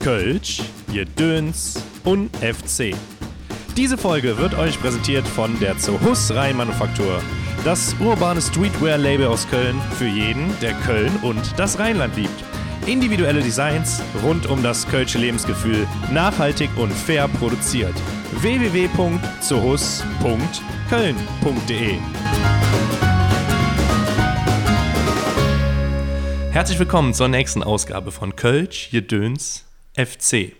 Kölsch, Jedöns und FC. Diese Folge wird euch präsentiert von der Zohus Rheinmanufaktur. Das urbane Streetwear-Label aus Köln für jeden, der Köln und das Rheinland liebt. Individuelle Designs rund um das Kölsche Lebensgefühl, nachhaltig und fair produziert. www.zohus.köln.de Herzlich willkommen zur nächsten Ausgabe von Kölsch, Jedöns, FC.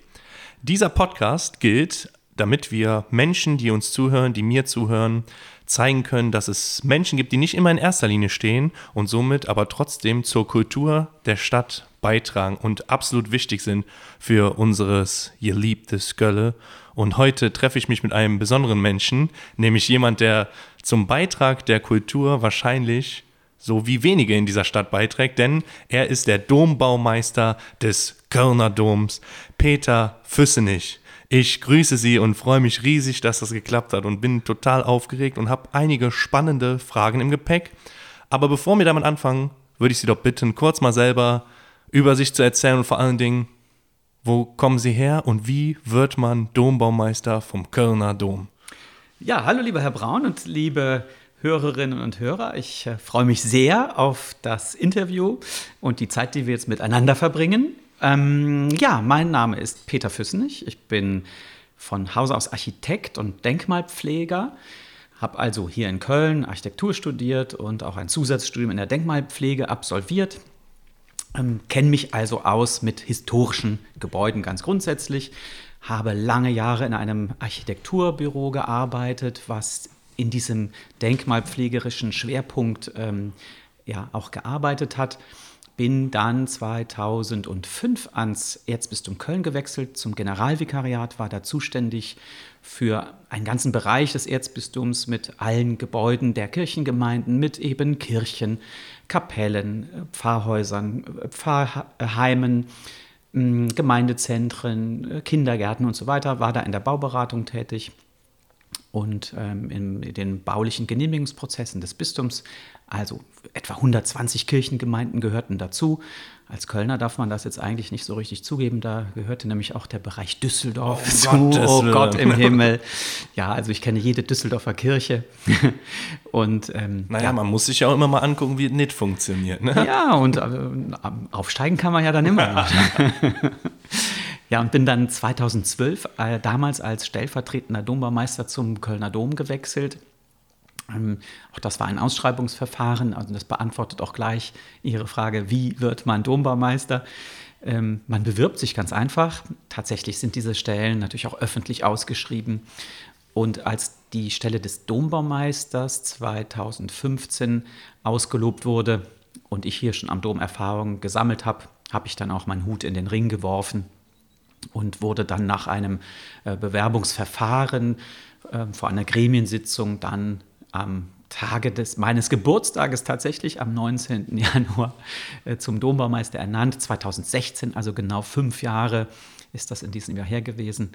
Dieser Podcast gilt, damit wir Menschen, die uns zuhören, die mir zuhören, zeigen können, dass es Menschen gibt, die nicht immer in erster Linie stehen und somit aber trotzdem zur Kultur der Stadt beitragen und absolut wichtig sind für unseres geliebtes Gölle. Und heute treffe ich mich mit einem besonderen Menschen, nämlich jemand, der zum Beitrag der Kultur wahrscheinlich so wie wenige in dieser Stadt beiträgt, denn er ist der Dombaumeister des Kölner Doms, Peter Füssenich. Ich grüße Sie und freue mich riesig, dass das geklappt hat und bin total aufgeregt und habe einige spannende Fragen im Gepäck. Aber bevor wir damit anfangen, würde ich Sie doch bitten, kurz mal selber über sich zu erzählen und vor allen Dingen, wo kommen Sie her und wie wird man Dombaumeister vom Kölner Dom? Ja, hallo lieber Herr Braun und liebe Hörerinnen und Hörer. Ich äh, freue mich sehr auf das Interview und die Zeit, die wir jetzt miteinander verbringen. Ähm, ja, mein Name ist Peter Füssenich. Ich bin von Hause aus Architekt und Denkmalpfleger. Habe also hier in Köln Architektur studiert und auch ein Zusatzstudium in der Denkmalpflege absolviert. Ähm, Kenne mich also aus mit historischen Gebäuden ganz grundsätzlich. Habe lange Jahre in einem Architekturbüro gearbeitet, was in diesem denkmalpflegerischen Schwerpunkt ähm, ja, auch gearbeitet hat. Bin dann 2005 ans Erzbistum Köln gewechselt zum Generalvikariat, war da zuständig für einen ganzen Bereich des Erzbistums mit allen Gebäuden der Kirchengemeinden, mit eben Kirchen, Kapellen, Pfarrhäusern, Pfarrheimen, Gemeindezentren, Kindergärten und so weiter, war da in der Bauberatung tätig und ähm, in, den baulichen Genehmigungsprozessen des Bistums. Also etwa 120 Kirchengemeinden gehörten dazu. Als Kölner darf man das jetzt eigentlich nicht so richtig zugeben. Da gehörte nämlich auch der Bereich Düsseldorf oh, zu. Gott, oh Gott im Himmel. Ja, also ich kenne jede Düsseldorfer Kirche. und ähm, naja, ja. man muss sich ja auch immer mal angucken, wie es nicht funktioniert. Ne? Ja, und äh, aufsteigen kann man ja dann immer. Ja, und bin dann 2012 äh, damals als stellvertretender Dombaumeister zum Kölner Dom gewechselt. Ähm, auch das war ein Ausschreibungsverfahren, also das beantwortet auch gleich Ihre Frage, wie wird man Dombaumeister? Ähm, man bewirbt sich ganz einfach. Tatsächlich sind diese Stellen natürlich auch öffentlich ausgeschrieben. Und als die Stelle des Dombaumeisters 2015 ausgelobt wurde und ich hier schon am Dom Erfahrungen gesammelt habe, habe ich dann auch meinen Hut in den Ring geworfen und wurde dann nach einem äh, Bewerbungsverfahren äh, vor einer Gremiensitzung dann am Tage des, meines Geburtstages tatsächlich am 19. Januar äh, zum Dombaumeister ernannt. 2016, also genau fünf Jahre ist das in diesem Jahr her gewesen.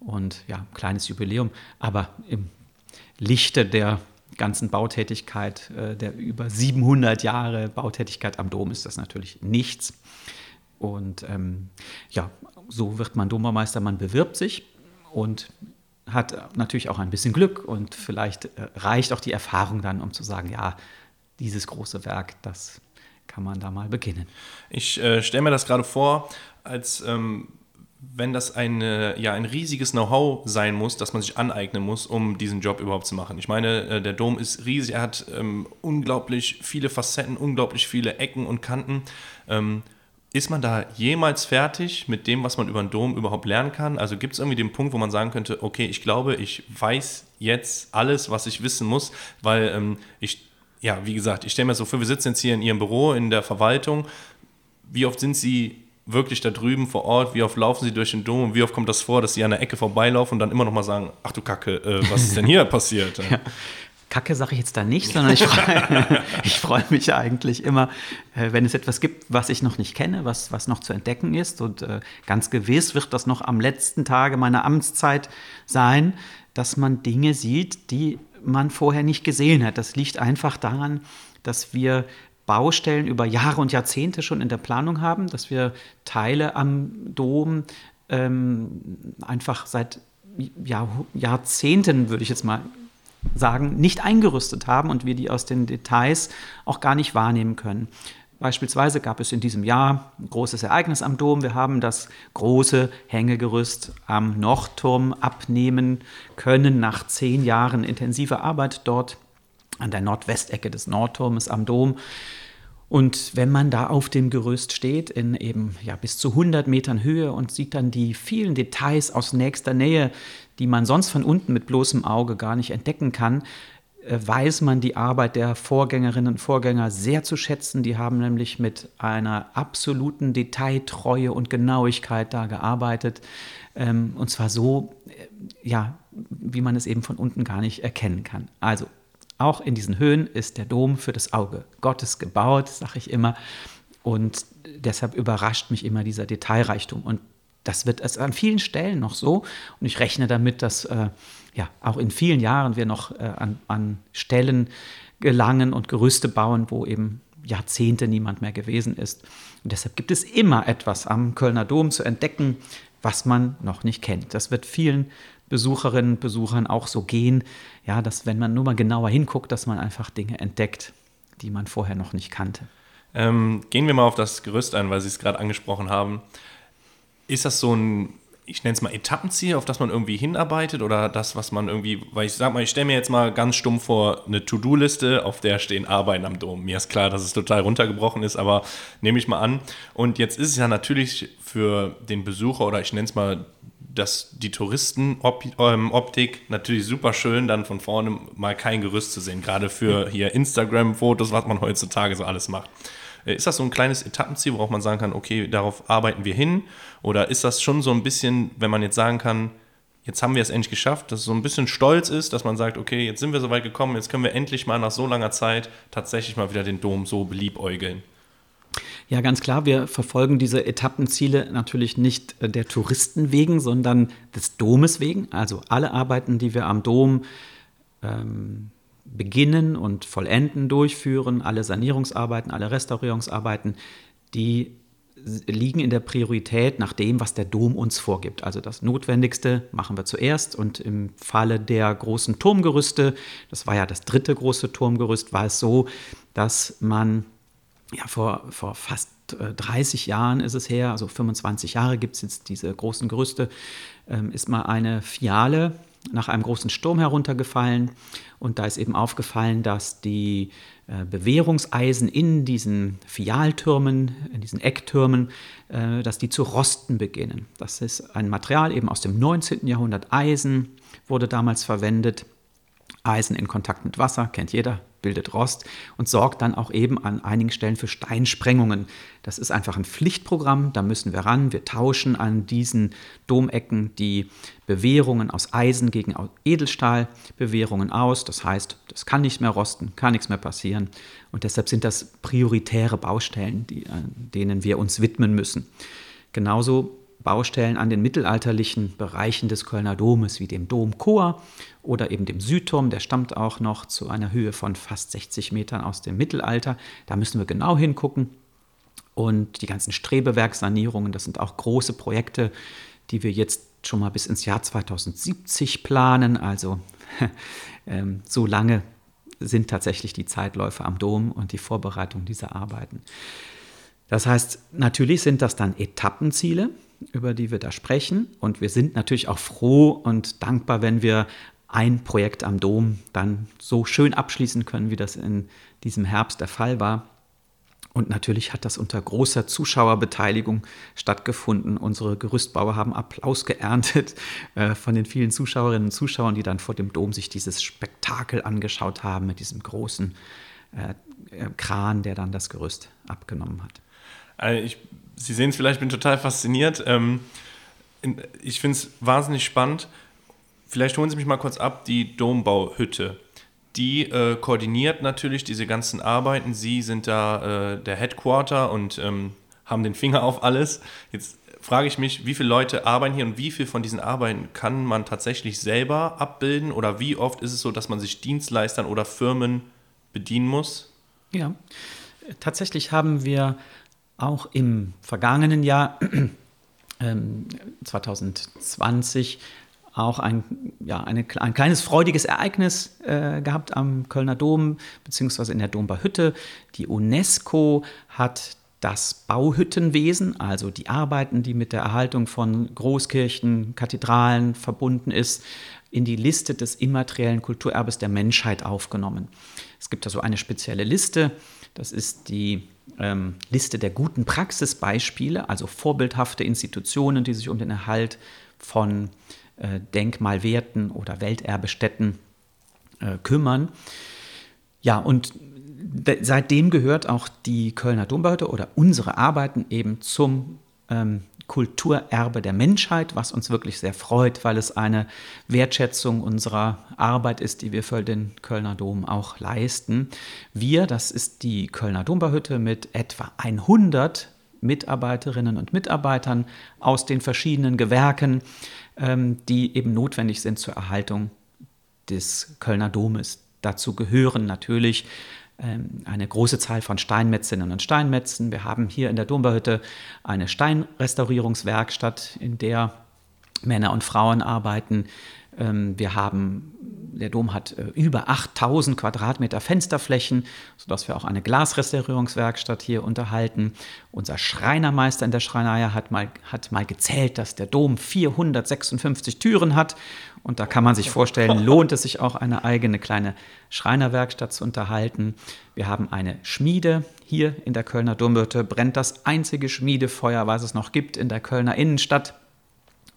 Und ja, kleines Jubiläum, aber im Lichte der ganzen Bautätigkeit, äh, der über 700 Jahre Bautätigkeit am Dom ist das natürlich nichts. Und ähm, ja, so wird man Dombaumeister, man bewirbt sich und hat natürlich auch ein bisschen Glück und vielleicht äh, reicht auch die Erfahrung dann, um zu sagen, ja, dieses große Werk, das kann man da mal beginnen. Ich äh, stelle mir das gerade vor, als ähm, wenn das eine, ja, ein riesiges Know-how sein muss, das man sich aneignen muss, um diesen Job überhaupt zu machen. Ich meine, äh, der Dom ist riesig, er hat ähm, unglaublich viele Facetten, unglaublich viele Ecken und Kanten. Ähm, ist man da jemals fertig mit dem, was man über den Dom überhaupt lernen kann? Also gibt es irgendwie den Punkt, wo man sagen könnte, okay, ich glaube, ich weiß jetzt alles, was ich wissen muss, weil ähm, ich, ja, wie gesagt, ich stelle mir so vor, wir sitzen jetzt hier in Ihrem Büro, in der Verwaltung. Wie oft sind Sie wirklich da drüben vor Ort? Wie oft laufen Sie durch den Dom und wie oft kommt das vor, dass Sie an der Ecke vorbeilaufen und dann immer noch mal sagen, ach du Kacke, äh, was ist denn hier passiert? Ja. Kacke sage ich jetzt da nicht, sondern ich freue, ich freue mich eigentlich immer, äh, wenn es etwas gibt, was ich noch nicht kenne, was, was noch zu entdecken ist. Und äh, ganz gewiss wird das noch am letzten Tage meiner Amtszeit sein, dass man Dinge sieht, die man vorher nicht gesehen hat. Das liegt einfach daran, dass wir Baustellen über Jahre und Jahrzehnte schon in der Planung haben, dass wir Teile am Dom ähm, einfach seit Jahr, Jahrzehnten, würde ich jetzt mal sagen, nicht eingerüstet haben und wir die aus den Details auch gar nicht wahrnehmen können. Beispielsweise gab es in diesem Jahr ein großes Ereignis am Dom. Wir haben das große Hängegerüst am Nordturm abnehmen können nach zehn Jahren intensiver Arbeit dort an der Nordwestecke des Nordturmes am Dom. Und wenn man da auf dem Gerüst steht, in eben ja, bis zu 100 Metern Höhe und sieht dann die vielen Details aus nächster Nähe, die man sonst von unten mit bloßem Auge gar nicht entdecken kann, äh, weiß man die Arbeit der Vorgängerinnen und Vorgänger sehr zu schätzen. Die haben nämlich mit einer absoluten Detailtreue und Genauigkeit da gearbeitet. Ähm, und zwar so, äh, ja, wie man es eben von unten gar nicht erkennen kann. Also auch in diesen Höhen ist der Dom für das Auge Gottes gebaut, sage ich immer. Und deshalb überrascht mich immer dieser Detailreichtum. Und das wird es an vielen Stellen noch so. Und ich rechne damit, dass äh, ja auch in vielen Jahren wir noch äh, an, an Stellen gelangen und Gerüste bauen, wo eben Jahrzehnte niemand mehr gewesen ist. Und deshalb gibt es immer etwas am Kölner Dom zu entdecken, was man noch nicht kennt. Das wird vielen Besucherinnen und Besuchern auch so gehen, ja, dass wenn man nur mal genauer hinguckt, dass man einfach Dinge entdeckt, die man vorher noch nicht kannte. Ähm, gehen wir mal auf das Gerüst ein, weil Sie es gerade angesprochen haben. Ist das so ein, ich nenne es mal Etappenziel, auf das man irgendwie hinarbeitet oder das, was man irgendwie, weil ich sag mal, ich stelle mir jetzt mal ganz stumm vor, eine To-Do-Liste, auf der stehen Arbeiten am Dom. Mir ist klar, dass es total runtergebrochen ist, aber nehme ich mal an. Und jetzt ist es ja natürlich für den Besucher oder ich nenne es mal dass die Touristenoptik ähm, natürlich super schön, dann von vorne mal kein Gerüst zu sehen, gerade für hier Instagram-Fotos, was man heutzutage so alles macht. Äh, ist das so ein kleines Etappenziel, worauf man sagen kann, okay, darauf arbeiten wir hin? Oder ist das schon so ein bisschen, wenn man jetzt sagen kann, jetzt haben wir es endlich geschafft, dass es so ein bisschen stolz ist, dass man sagt, okay, jetzt sind wir so weit gekommen, jetzt können wir endlich mal nach so langer Zeit tatsächlich mal wieder den Dom so beliebäugeln? Ja, ganz klar, wir verfolgen diese Etappenziele natürlich nicht äh, der Touristen wegen, sondern des Domes wegen. Also alle Arbeiten, die wir am Dom ähm, beginnen und vollenden, durchführen, alle Sanierungsarbeiten, alle Restaurierungsarbeiten, die liegen in der Priorität nach dem, was der Dom uns vorgibt. Also das Notwendigste machen wir zuerst und im Falle der großen Turmgerüste, das war ja das dritte große Turmgerüst, war es so, dass man ja, vor, vor fast 30 äh, Jahren ist es her, also 25 Jahre gibt es jetzt diese großen Gerüste, ähm, ist mal eine Fiale nach einem großen Sturm heruntergefallen. Und da ist eben aufgefallen, dass die äh, Bewährungseisen in diesen Fialtürmen, in diesen Ecktürmen, äh, dass die zu rosten beginnen. Das ist ein Material eben aus dem 19. Jahrhundert. Eisen wurde damals verwendet. Eisen in Kontakt mit Wasser, kennt jeder, bildet Rost und sorgt dann auch eben an einigen Stellen für Steinsprengungen. Das ist einfach ein Pflichtprogramm, da müssen wir ran. Wir tauschen an diesen Domecken die Bewehrungen aus Eisen gegen Edelstahlbewehrungen aus. Das heißt, das kann nicht mehr rosten, kann nichts mehr passieren. Und deshalb sind das prioritäre Baustellen, die, denen wir uns widmen müssen. Genauso Baustellen an den mittelalterlichen Bereichen des Kölner Domes, wie dem Domchor oder eben dem Südturm, der stammt auch noch zu einer Höhe von fast 60 Metern aus dem Mittelalter. Da müssen wir genau hingucken. Und die ganzen Strebewerkssanierungen, das sind auch große Projekte, die wir jetzt schon mal bis ins Jahr 2070 planen. Also ähm, so lange sind tatsächlich die Zeitläufe am Dom und die Vorbereitung dieser Arbeiten. Das heißt, natürlich sind das dann Etappenziele, über die wir da sprechen. Und wir sind natürlich auch froh und dankbar, wenn wir ein Projekt am Dom dann so schön abschließen können, wie das in diesem Herbst der Fall war. Und natürlich hat das unter großer Zuschauerbeteiligung stattgefunden. Unsere Gerüstbauer haben Applaus geerntet äh, von den vielen Zuschauerinnen und Zuschauern, die dann vor dem Dom sich dieses Spektakel angeschaut haben mit diesem großen äh, äh Kran, der dann das Gerüst abgenommen hat. Ich, Sie sehen es vielleicht, ich bin total fasziniert. Ähm, ich finde es wahnsinnig spannend. Vielleicht holen Sie mich mal kurz ab, die Dombauhütte. Die äh, koordiniert natürlich diese ganzen Arbeiten. Sie sind da äh, der Headquarter und ähm, haben den Finger auf alles. Jetzt frage ich mich, wie viele Leute arbeiten hier und wie viel von diesen Arbeiten kann man tatsächlich selber abbilden oder wie oft ist es so, dass man sich Dienstleistern oder Firmen bedienen muss? Ja, Tatsächlich haben wir auch im vergangenen Jahr, äh, 2020, auch ein, ja, eine, ein kleines freudiges Ereignis äh, gehabt am Kölner Dom beziehungsweise in der Dombauhütte. Die UNESCO hat das Bauhüttenwesen, also die Arbeiten, die mit der Erhaltung von Großkirchen, Kathedralen verbunden ist, in die Liste des immateriellen Kulturerbes der Menschheit aufgenommen. Es gibt also eine spezielle Liste, das ist die ähm, Liste der guten Praxisbeispiele, also vorbildhafte Institutionen, die sich um den Erhalt von äh, Denkmalwerten oder Welterbestätten äh, kümmern. Ja, und seitdem gehört auch die Kölner Dombauhütte oder unsere Arbeiten eben zum ähm, Kulturerbe der Menschheit, was uns wirklich sehr freut, weil es eine Wertschätzung unserer Arbeit ist, die wir für den Kölner Dom auch leisten. Wir, das ist die Kölner Dombauhütte mit etwa 100 Mitarbeiterinnen und Mitarbeitern aus den verschiedenen Gewerken, ähm, die eben notwendig sind zur Erhaltung des Kölner Domes. Dazu gehören natürlich eine große Zahl von Steinmetzinnen und Steinmetzen. Wir haben hier in der Dombauhütte eine Steinrestaurierungswerkstatt, in der Männer und Frauen arbeiten. Ähm, wir haben, der Dom hat äh, über 8000 Quadratmeter Fensterflächen, sodass wir auch eine Glasrestaurierungswerkstatt hier unterhalten. Unser Schreinermeister in der Schreinerei hat mal, hat mal gezählt, dass der Dom 456 Türen hat. Und da kann man sich vorstellen, lohnt es sich auch eine eigene kleine Schreinerwerkstatt zu unterhalten. Wir haben eine Schmiede hier in der Kölner Domhütte, brennt das einzige Schmiedefeuer, was es noch gibt in der Kölner Innenstadt.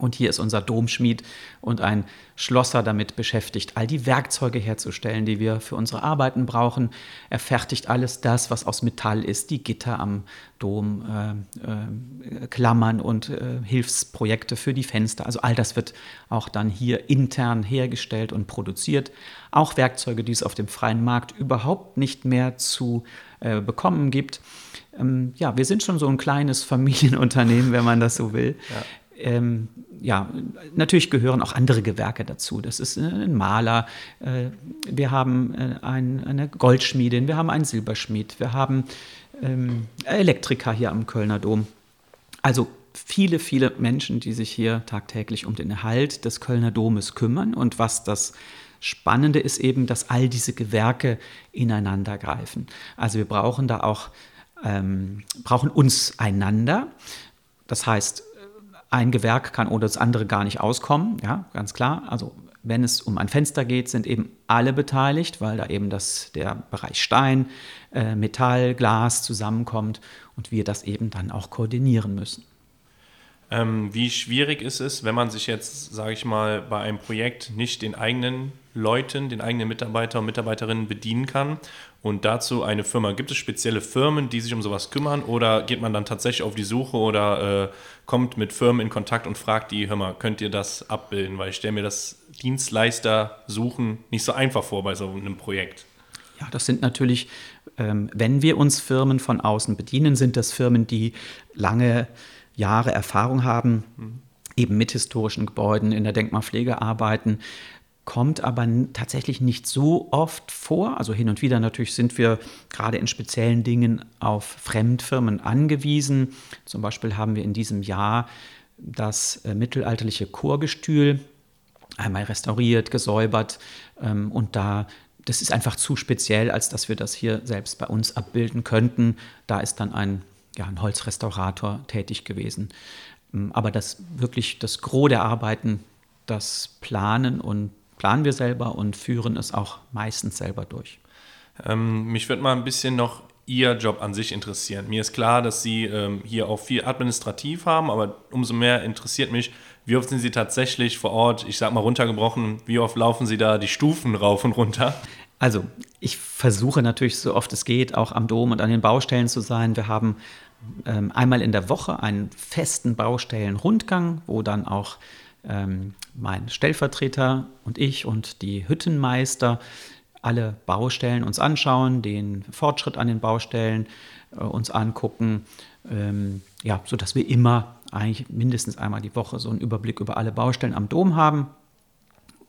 Und hier ist unser Domschmied und ein Schlosser damit beschäftigt, all die Werkzeuge herzustellen, die wir für unsere Arbeiten brauchen. Er fertigt alles das, was aus Metall ist, die Gitter am Dom, äh, äh, Klammern und äh, Hilfsprojekte für die Fenster. Also all das wird auch dann hier intern hergestellt und produziert. Auch Werkzeuge, die es auf dem freien Markt überhaupt nicht mehr zu äh, bekommen gibt. Ähm, ja, wir sind schon so ein kleines Familienunternehmen, wenn man das so will. Ähm, ja, natürlich gehören auch andere Gewerke dazu. Das ist äh, ein Maler, äh, wir haben äh, ein, eine Goldschmiedin, wir haben einen Silberschmied, wir haben ähm, Elektriker hier am Kölner Dom. Also viele, viele Menschen, die sich hier tagtäglich um den Erhalt des Kölner Domes kümmern. Und was das Spannende ist eben, dass all diese Gewerke ineinander greifen. Also wir brauchen da auch, ähm, brauchen uns einander. Das heißt, ein Gewerk kann ohne das andere gar nicht auskommen, ja, ganz klar. Also wenn es um ein Fenster geht, sind eben alle beteiligt, weil da eben das, der Bereich Stein, äh, Metall, Glas zusammenkommt und wir das eben dann auch koordinieren müssen. Ähm, wie schwierig ist es, wenn man sich jetzt, sage ich mal, bei einem Projekt nicht den eigenen Leuten, den eigenen Mitarbeiter und Mitarbeiterinnen bedienen kann und dazu eine Firma. Gibt es spezielle Firmen, die sich um sowas kümmern oder geht man dann tatsächlich auf die Suche oder äh, kommt mit Firmen in Kontakt und fragt die, hör mal, könnt ihr das abbilden? Weil ich stelle mir das Dienstleister suchen nicht so einfach vor bei so einem Projekt. Ja, das sind natürlich, ähm, wenn wir uns Firmen von außen bedienen, sind das Firmen, die lange Jahre Erfahrung haben, mhm. eben mit historischen Gebäuden in der Denkmalpflege arbeiten, kommt aber tatsächlich nicht so oft vor. Also hin und wieder natürlich sind wir gerade in speziellen Dingen auf Fremdfirmen angewiesen. Zum Beispiel haben wir in diesem Jahr das äh, mittelalterliche Chorgestühl einmal restauriert, gesäubert ähm, und da das ist einfach zu speziell, als dass wir das hier selbst bei uns abbilden könnten. Da ist dann ein ja, ein Holzrestaurator tätig gewesen. Ähm, aber das wirklich das Gros der Arbeiten, das planen und planen wir selber und führen es auch meistens selber durch. Ähm, mich würde mal ein bisschen noch Ihr Job an sich interessieren. Mir ist klar, dass Sie ähm, hier auch viel administrativ haben, aber umso mehr interessiert mich, wie oft sind Sie tatsächlich vor Ort, ich sag mal runtergebrochen, wie oft laufen Sie da die Stufen rauf und runter? Also, ich versuche natürlich so oft es geht, auch am Dom und an den Baustellen zu sein. Wir haben ähm, einmal in der Woche einen festen Baustellenrundgang, wo dann auch ähm, mein Stellvertreter und ich und die Hüttenmeister alle Baustellen uns anschauen, den Fortschritt an den Baustellen äh, uns angucken, ähm, ja, sodass wir immer eigentlich mindestens einmal die Woche so einen Überblick über alle Baustellen am Dom haben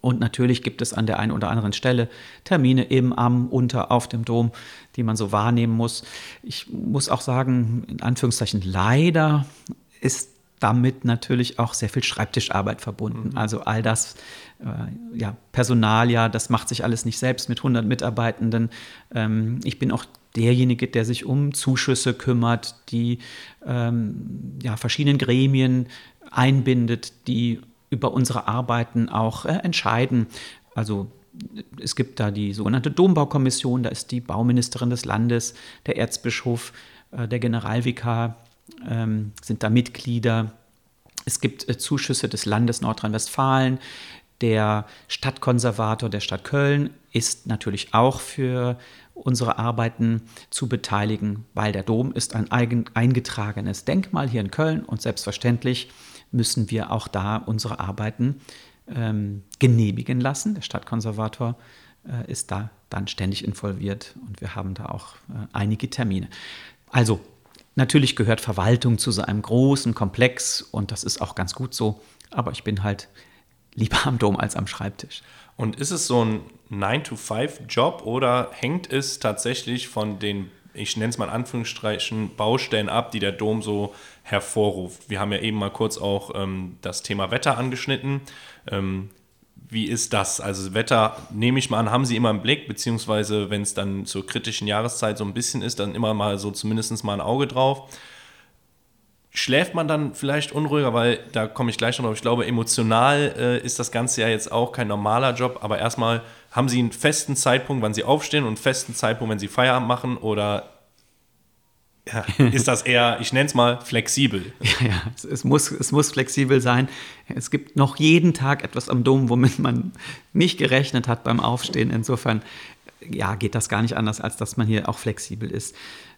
Und natürlich gibt es an der einen oder anderen Stelle Termine im, am, unter, auf dem Dom, die man so wahrnehmen muss. Ich muss auch sagen, in Anführungszeichen leider ist damit natürlich auch sehr viel Schreibtischarbeit verbunden. Mhm. Also all das, äh, ja, Personal, ja, das macht sich alles nicht selbst mit 100 Mitarbeitenden. Ähm, ich bin auch derjenige, der sich um Zuschüsse kümmert, die ähm, ja, verschiedenen Gremien einbindet, die über unsere Arbeiten auch äh, entscheiden. Also es gibt da die sogenannte Dombaukommission, da ist die Bauministerin des Landes, der Erzbischof, äh, der Generalvikar ähm, sind da Mitglieder. Es gibt äh, Zuschüsse des Landes Nordrhein-Westfalen. Der Stadtkonservator der Stadt Köln ist natürlich auch für unsere Arbeiten zu beteiligen, weil der Dom ist ein eigen, eingetragenes Denkmal hier in Köln und selbstverständlich müssen wir auch da unsere Arbeiten ähm, genehmigen lassen. Der Stadtkonservator äh, ist da dann ständig involviert und wir haben da auch äh, einige Termine. Also natürlich gehört Verwaltung zu so einem großen Komplex und das ist auch ganz gut so, aber ich bin halt lieber am Dom als am Schreibtisch. Und ist es so ein 9-to-5-Job oder hängt es tatsächlich von den, ich nenne es mal in Anführungsstrichen, Baustellen ab, die der Dom so hervorruft? Wir haben ja eben mal kurz auch ähm, das Thema Wetter angeschnitten. Ähm, wie ist das? Also Wetter, nehme ich mal an, haben Sie immer im Blick, beziehungsweise wenn es dann zur kritischen Jahreszeit so ein bisschen ist, dann immer mal so zumindest mal ein Auge drauf schläft man dann vielleicht unruhiger, weil da komme ich gleich noch drauf. Ich glaube, emotional äh, ist das Ganze ja jetzt auch kein normaler Job, aber erstmal haben Sie einen festen Zeitpunkt, wann Sie aufstehen und einen festen Zeitpunkt, wenn Sie Feierabend machen oder ja, ist das eher, ich nenne es mal, flexibel? Ja, ja es, es, muss, es muss flexibel sein. Es gibt noch jeden Tag etwas am Dom, womit man nicht gerechnet hat beim Aufstehen. Insofern ja, geht das gar nicht anders, als dass man hier auch flexibel ist.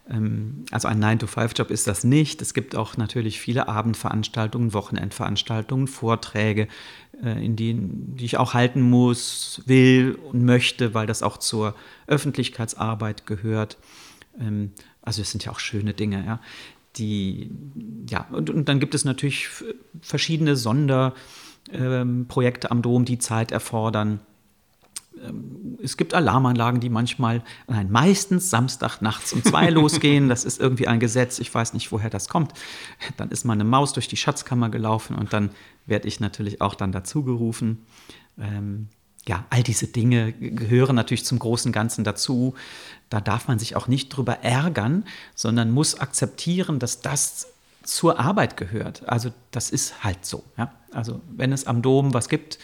Ähm, also ein 9-to-5-Job ist das nicht. Es gibt auch natürlich viele Abendveranstaltungen, Wochenendveranstaltungen, Vorträge, äh, in denen, die ich auch halten muss, will und möchte, weil das auch zur Öffentlichkeitsarbeit gehört. Also es sind ja auch schöne Dinge, ja. Die, ja, und, und dann gibt es natürlich verschiedene Sonderprojekte ähm, am Dom, die Zeit erfordern ähm, es gibt Alarmanlagen, die manchmal, nein, meistens Samstag nachts um zwei losgehen. Das ist irgendwie ein Gesetz. Ich weiß nicht, woher das kommt. Dann ist meine Maus durch die Schatzkammer gelaufen und dann werde ich natürlich auch dann dazu gerufen. Ähm, ja, all diese Dinge gehören natürlich zum großen Ganzen dazu. Da darf man sich auch nicht drüber ärgern, sondern muss akzeptieren, dass das zur Arbeit gehört. Also das ist halt so. Ja? Also wenn es am Dom was gibt,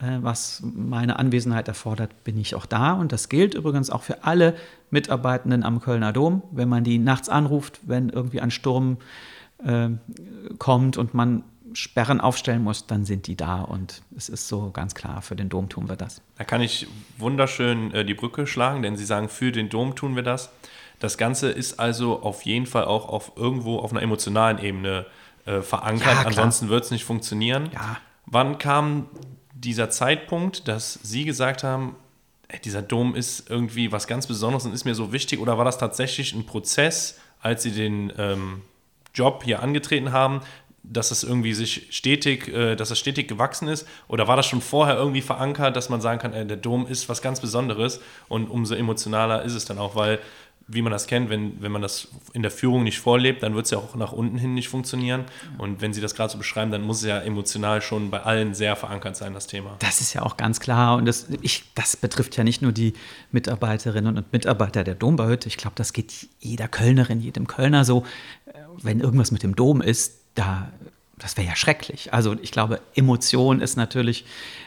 äh, was meine Anwesenheit erfordert, bin ich auch da. Und das gilt übrigens auch für alle Mitarbeitenden am Kölner Dom. Wenn man die nachts anruft, wenn irgendwie ein Sturm äh, kommt und man Sperren aufstellen muss, dann sind die da. Und es ist so ganz klar, für den Dom tun wir das. Da kann ich wunderschön äh, die Brücke schlagen, denn Sie sagen, für den Dom tun wir das. Das Ganze ist also auf jeden Fall auch auf irgendwo auf einer emotionalen Ebene äh, verankert. Ja, Ansonsten wird es nicht funktionieren. Ja. Wann kam dieser Zeitpunkt, dass Sie gesagt haben, dieser Dom ist irgendwie was ganz Besonderes und ist mir so wichtig? Oder war das tatsächlich ein Prozess, als Sie den ähm, Job hier angetreten haben, dass es irgendwie sich stetig, äh, dass es stetig gewachsen ist? Oder war das schon vorher irgendwie verankert, dass man sagen kann, äh, der Dom ist was ganz Besonderes und umso emotionaler ist es dann auch, weil wie man das kennt, wenn, wenn man das in der Führung nicht vorlebt, dann wird es ja auch nach unten hin nicht funktionieren. Und wenn Sie das gerade so beschreiben, dann muss es ja emotional schon bei allen sehr verankert sein, das Thema. Das ist ja auch ganz klar. Und das, ich, das betrifft ja nicht nur die Mitarbeiterinnen und Mitarbeiter der Dombauhütte. Ich glaube, das geht jeder Kölnerin, jedem Kölner so. Wenn irgendwas mit dem Dom ist, da, das wäre ja schrecklich. Also ich glaube, Emotion ist natürlich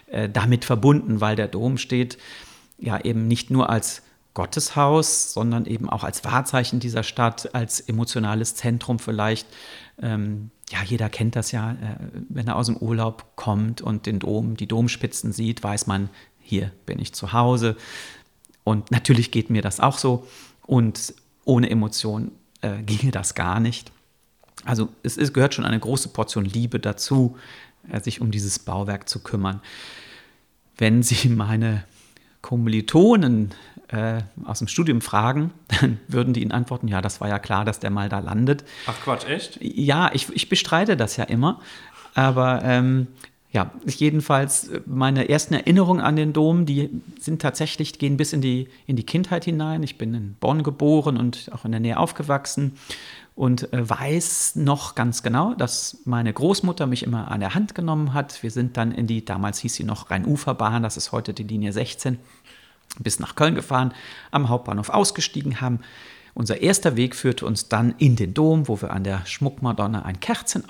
äh, damit verbunden, weil der Dom steht ja eben nicht nur als Gotteshaus, sondern eben auch als Wahrzeichen dieser Stadt, als emotionales Zentrum vielleicht. Ähm, ja, jeder kennt das ja, äh, wenn er aus dem Urlaub kommt und den Dom, die Domspitzen sieht, weiß man, hier bin ich zu Hause. Und natürlich geht mir das auch so. Und ohne Emotion äh, ginge das gar nicht. Also es ist, gehört schon eine große Portion Liebe dazu, äh, sich um dieses Bauwerk zu kümmern. Wenn Sie meine Kommilitonen äh, aus dem Studium fragen, dann würden die ihnen antworten, ja, das war ja klar, dass der mal da landet. Ach Quatsch, echt? Ja, ich, ich bestreite das ja immer. Aber ähm, ja, jedenfalls meine ersten Erinnerungen an den Dom, die sind tatsächlich, gehen bis in die, in die Kindheit hinein. Ich bin in Bonn geboren und auch in der Nähe aufgewachsen und äh, weiß noch ganz genau, dass meine Großmutter mich immer an der Hand genommen hat. Wir sind dann in die, damals hieß sie noch Rhein-Ufer-Bahn, das ist heute die Linie 16, bis nach Köln gefahren, am Hauptbahnhof ausgestiegen haben unser erster Weg führte uns dann in den Dom, wo wir an der Schmuckmadonna ein Kerzen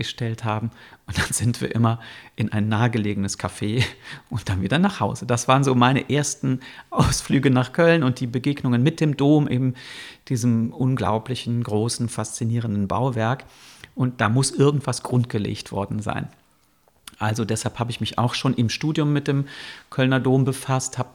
aufgestellt haben. Und dann sind wir immer in ein nahegelegenes Café und dann wieder nach Hause. Das waren so meine ersten Ausflüge nach Köln und die Begegnungen mit dem Dom, eben diesem unglaublichen, großen, faszinierenden Bauwerk. Und da muss irgendwas grundgelegt worden sein. Also deshalb habe ich mich auch schon im Studium mit dem Kölner Dom befasst, habe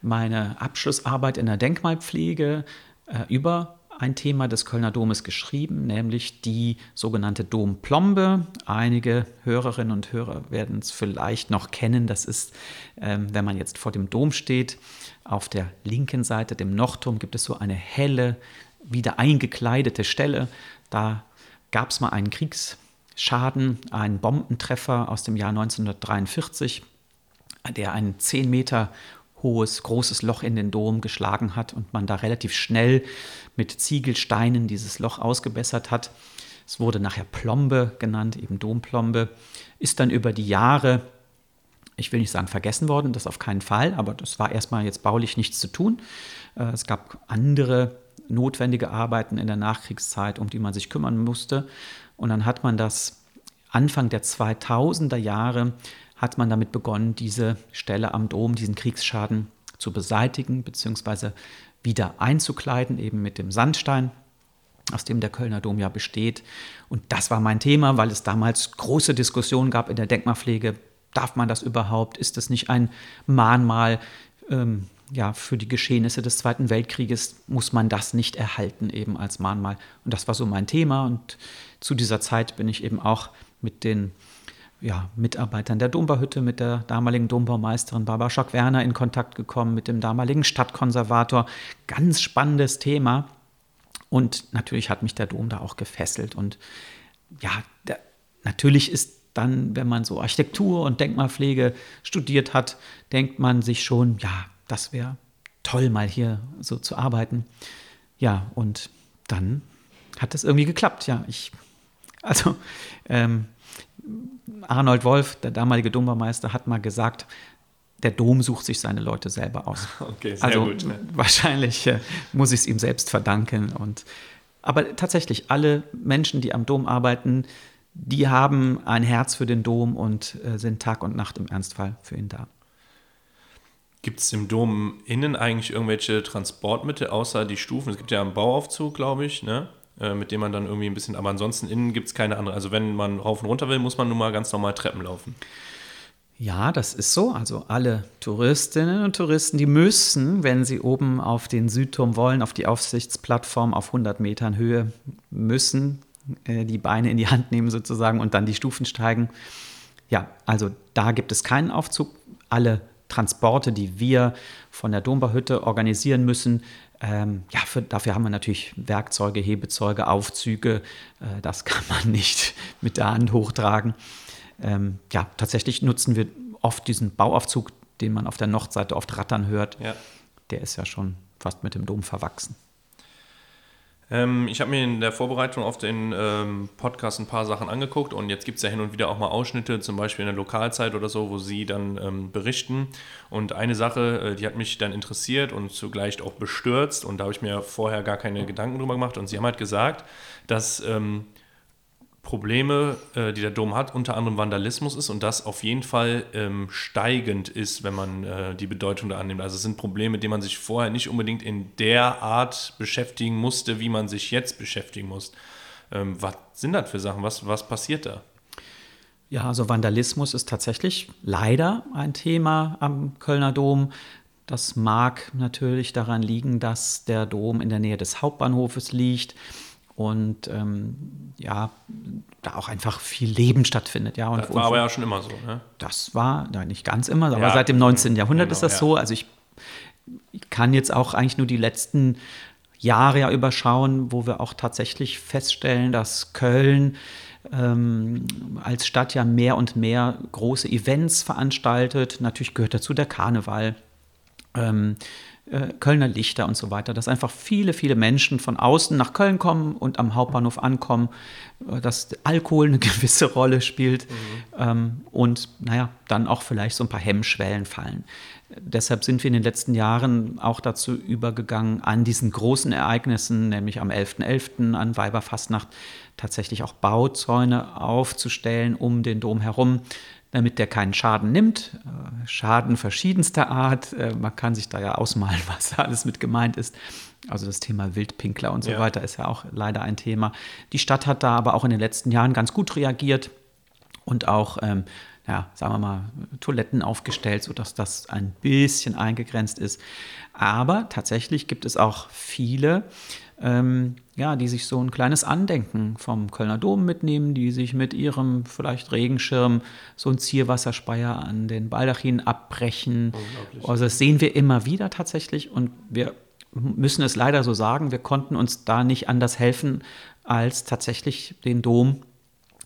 meine Abschlussarbeit in der Denkmalpflege äh, über ein Thema des Kölner Domes geschrieben, nämlich die sogenannte Domplombe. Einige Hörerinnen und Hörer werden es vielleicht noch kennen. Das ist, ähm, wenn man jetzt vor dem Dom steht, auf der linken Seite, dem Nordturm, gibt es so eine helle, wieder eingekleidete Stelle. Da gab es mal einen Kriegsschaden, einen Bombentreffer aus dem Jahr 1943, der einen 10 Meter hohes, großes Loch in den Dom geschlagen hat und man da relativ schnell mit Ziegelsteinen dieses Loch ausgebessert hat. Es wurde nachher Plombe genannt, eben Domplombe, ist dann über die Jahre, ich will nicht sagen vergessen worden, das auf keinen Fall, aber das war erstmal jetzt baulich nichts zu tun. Äh, es gab andere notwendige Arbeiten in der Nachkriegszeit, um die man sich kümmern musste. Und dann hat man das Anfang der 2000er Jahre hat man damit begonnen, diese Stelle am Dom, diesen Kriegsschaden zu beseitigen bzw. wieder einzukleiden, eben mit dem Sandstein, aus dem der Kölner Dom ja besteht. Und das war mein Thema, weil es damals große Diskussionen gab in der Denkmalpflege. Darf man das überhaupt? Ist das nicht ein Mahnmal ähm, ja, für die Geschehnisse des Zweiten Weltkrieges? Muss man das nicht erhalten, eben als Mahnmal? Und das war so mein Thema. Und zu dieser Zeit bin ich eben auch mit den ja, Mitarbeitern der Dombauhütte, mit der damaligen Dombaumeisterin Barbara Schock-Werner in Kontakt gekommen, mit dem damaligen Stadtkonservator. Ganz spannendes Thema. Und natürlich hat mich der Dom da auch gefesselt. Und ja, der, natürlich ist dann, wenn man so Architektur und Denkmalpflege studiert hat, denkt man sich schon, ja, das wäre toll, mal hier so zu arbeiten. Ja, und dann hat es irgendwie geklappt. Ja, ich, also ähm, Arnold Wolf, der damalige Dombaumeister, hat mal gesagt, der Dom sucht sich seine Leute selber aus. Okay, sehr also gut. Ne? wahrscheinlich äh, muss ich es ihm selbst verdanken. Und, aber tatsächlich, alle Menschen, die am Dom arbeiten, die haben ein Herz für den Dom und äh, sind Tag und Nacht im Ernstfall für ihn da. Gibt es im Dom innen eigentlich irgendwelche Transportmittel außer die Stufen? Es gibt ja einen Bauaufzug, glaube ich, ne? Äh, mit dem man dann irgendwie ein bisschen, aber ansonsten innen gibt es keine andere. Also wenn man rauf und runter will, muss man nun mal ganz normal Treppen laufen. Ja, das ist so. Also alle Touristinnen und Touristen, die müssen, wenn sie oben auf den Südturm wollen, auf die Aufsichtsplattform auf 100 Metern Höhe, müssen äh, die Beine in die Hand nehmen sozusagen und dann die Stufen steigen. Ja, also da gibt es keinen Aufzug. Alle Transporte, die wir von der Dombauhütte organisieren müssen, ähm, ja, für, dafür haben wir natürlich Werkzeuge, Hebezeuge, Aufzüge. Äh, das kann man nicht mit der Hand hochtragen. Ähm, ja, tatsächlich nutzen wir oft diesen Bauaufzug, den man auf der Nordseite oft rattern hört. Ja. Der ist ja schon fast mit dem Dom verwachsen. Ähm, ich habe mir in der Vorbereitung auf den ähm, Podcast ein paar Sachen angeguckt und jetzt gibt es ja hin und wieder auch mal Ausschnitte, zum Beispiel in der Lokalzeit oder so, wo Sie dann ähm, berichten. Und eine Sache, äh, die hat mich dann interessiert und zugleich auch bestürzt und da habe ich mir vorher gar keine Gedanken drüber gemacht. Und Sie haben halt gesagt, dass ähm, Probleme, äh, die der Dom hat, unter anderem Vandalismus ist und das auf jeden Fall ähm, steigend ist, wenn man äh, die Bedeutung da annimmt. Also es sind Probleme, mit denen man sich vorher nicht unbedingt in der Art beschäftigen musste, wie man sich jetzt beschäftigen muss. Ähm, was sind das für Sachen? Was, was passiert da? Ja, also Vandalismus ist tatsächlich leider ein Thema am Kölner Dom. Das mag natürlich daran liegen, dass der Dom in der Nähe des Hauptbahnhofes liegt und ähm, ja, da auch einfach viel Leben stattfindet. Ja, und, das war aber ja schon immer so. Ne? Das war, nein, nicht ganz immer, aber ja, seit dem 19. Jahrhundert genau, ist das ja. so. Also ich, ich kann jetzt auch eigentlich nur die letzten Jahre ja überschauen, wo wir auch tatsächlich feststellen, dass Köln ähm, als Stadt ja mehr und mehr große Events veranstaltet. Natürlich gehört dazu der Karneval. Ähm, äh, Kölner Lichter und so weiter, dass einfach viele, viele Menschen von außen nach Köln kommen und am Hauptbahnhof ankommen, äh, dass Alkohol eine gewisse Rolle spielt mhm. ähm, und naja, dann auch vielleicht so ein paar Hemmschwellen fallen. Deshalb sind wir in den letzten Jahren auch dazu übergegangen, an diesen großen Ereignissen, nämlich am 11.11. .11. an Weiberfastnacht, tatsächlich auch Bauzäune aufzustellen um den Dom herum, damit der keinen Schaden nimmt. Äh, Schaden verschiedenster Art. Äh, man kann sich da ja ausmalen, was alles mit gemeint ist. Also das Thema Wildpinkler und so ja. weiter ist ja auch leider ein Thema. Die Stadt hat da aber auch in den letzten Jahren ganz gut reagiert und auch, ähm, ja, sagen wir mal, Toiletten aufgestellt, sodass das ein bisschen eingegrenzt ist. Aber tatsächlich gibt es auch viele, ähm, ja, die sich so ein kleines Andenken vom Kölner Dom mitnehmen, die sich mit ihrem vielleicht Regenschirm so ein Zierwasserspeier an den Baldachin abbrechen. Also das sehen wir immer wieder tatsächlich und wir müssen es leider so sagen, wir konnten uns da nicht anders helfen, als tatsächlich den Dom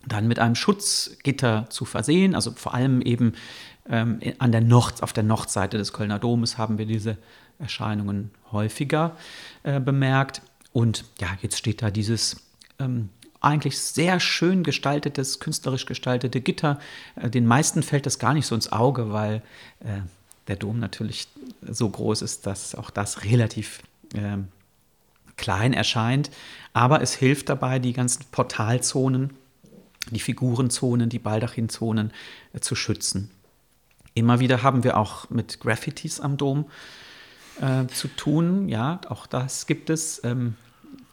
dann mit einem Schutzgitter zu versehen. Also vor allem eben ähm, an der Nord, auf der Nordseite des Kölner Domes haben wir diese Erscheinungen häufiger äh, bemerkt. Und ja, jetzt steht da dieses ähm, eigentlich sehr schön gestaltetes, künstlerisch gestaltete Gitter. Äh, den meisten fällt das gar nicht so ins Auge, weil äh, der Dom natürlich so groß ist, dass auch das relativ äh, klein erscheint. Aber es hilft dabei, die ganzen Portalzonen, die Figurenzonen, die Baldachinzonen äh, zu schützen. Immer wieder haben wir auch mit Graffitis am Dom äh, zu tun. Ja, auch das gibt es. Ähm,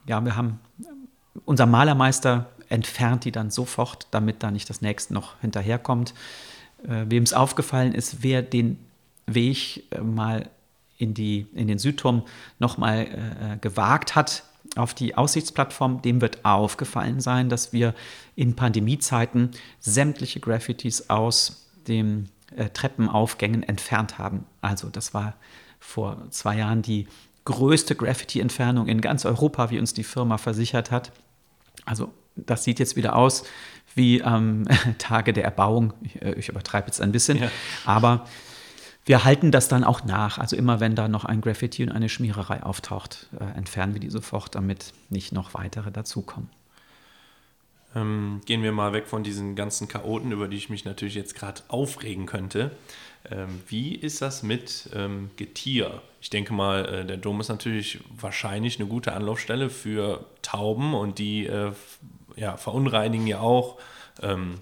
ja, wir haben, unser Malermeister entfernt die dann sofort, damit da nicht das nächste noch hinterherkommt. Äh, Wem es aufgefallen ist, wer den Weg äh, mal in, die, in den Südturm nochmal äh, gewagt hat, auf die Aussichtsplattform, dem wird aufgefallen sein, dass wir in Pandemiezeiten sämtliche Graffitis aus den äh, Treppenaufgängen entfernt haben. Also das war vor zwei Jahren die größte Graffiti-Entfernung in ganz Europa, wie uns die Firma versichert hat. Also das sieht jetzt wieder aus wie ähm, Tage der Erbauung. Ich, äh, ich übertreibe jetzt ein bisschen, ja. aber wir halten das dann auch nach. Also immer wenn da noch ein Graffiti und eine Schmiererei auftaucht, äh, entfernen wir die sofort, damit nicht noch weitere dazukommen. Ähm, gehen wir mal weg von diesen ganzen Chaoten, über die ich mich natürlich jetzt gerade aufregen könnte. Ähm, wie ist das mit ähm, Getier? Ich denke mal, äh, der Dom ist natürlich wahrscheinlich eine gute Anlaufstelle für Tauben und die äh, ja, verunreinigen ja auch ähm,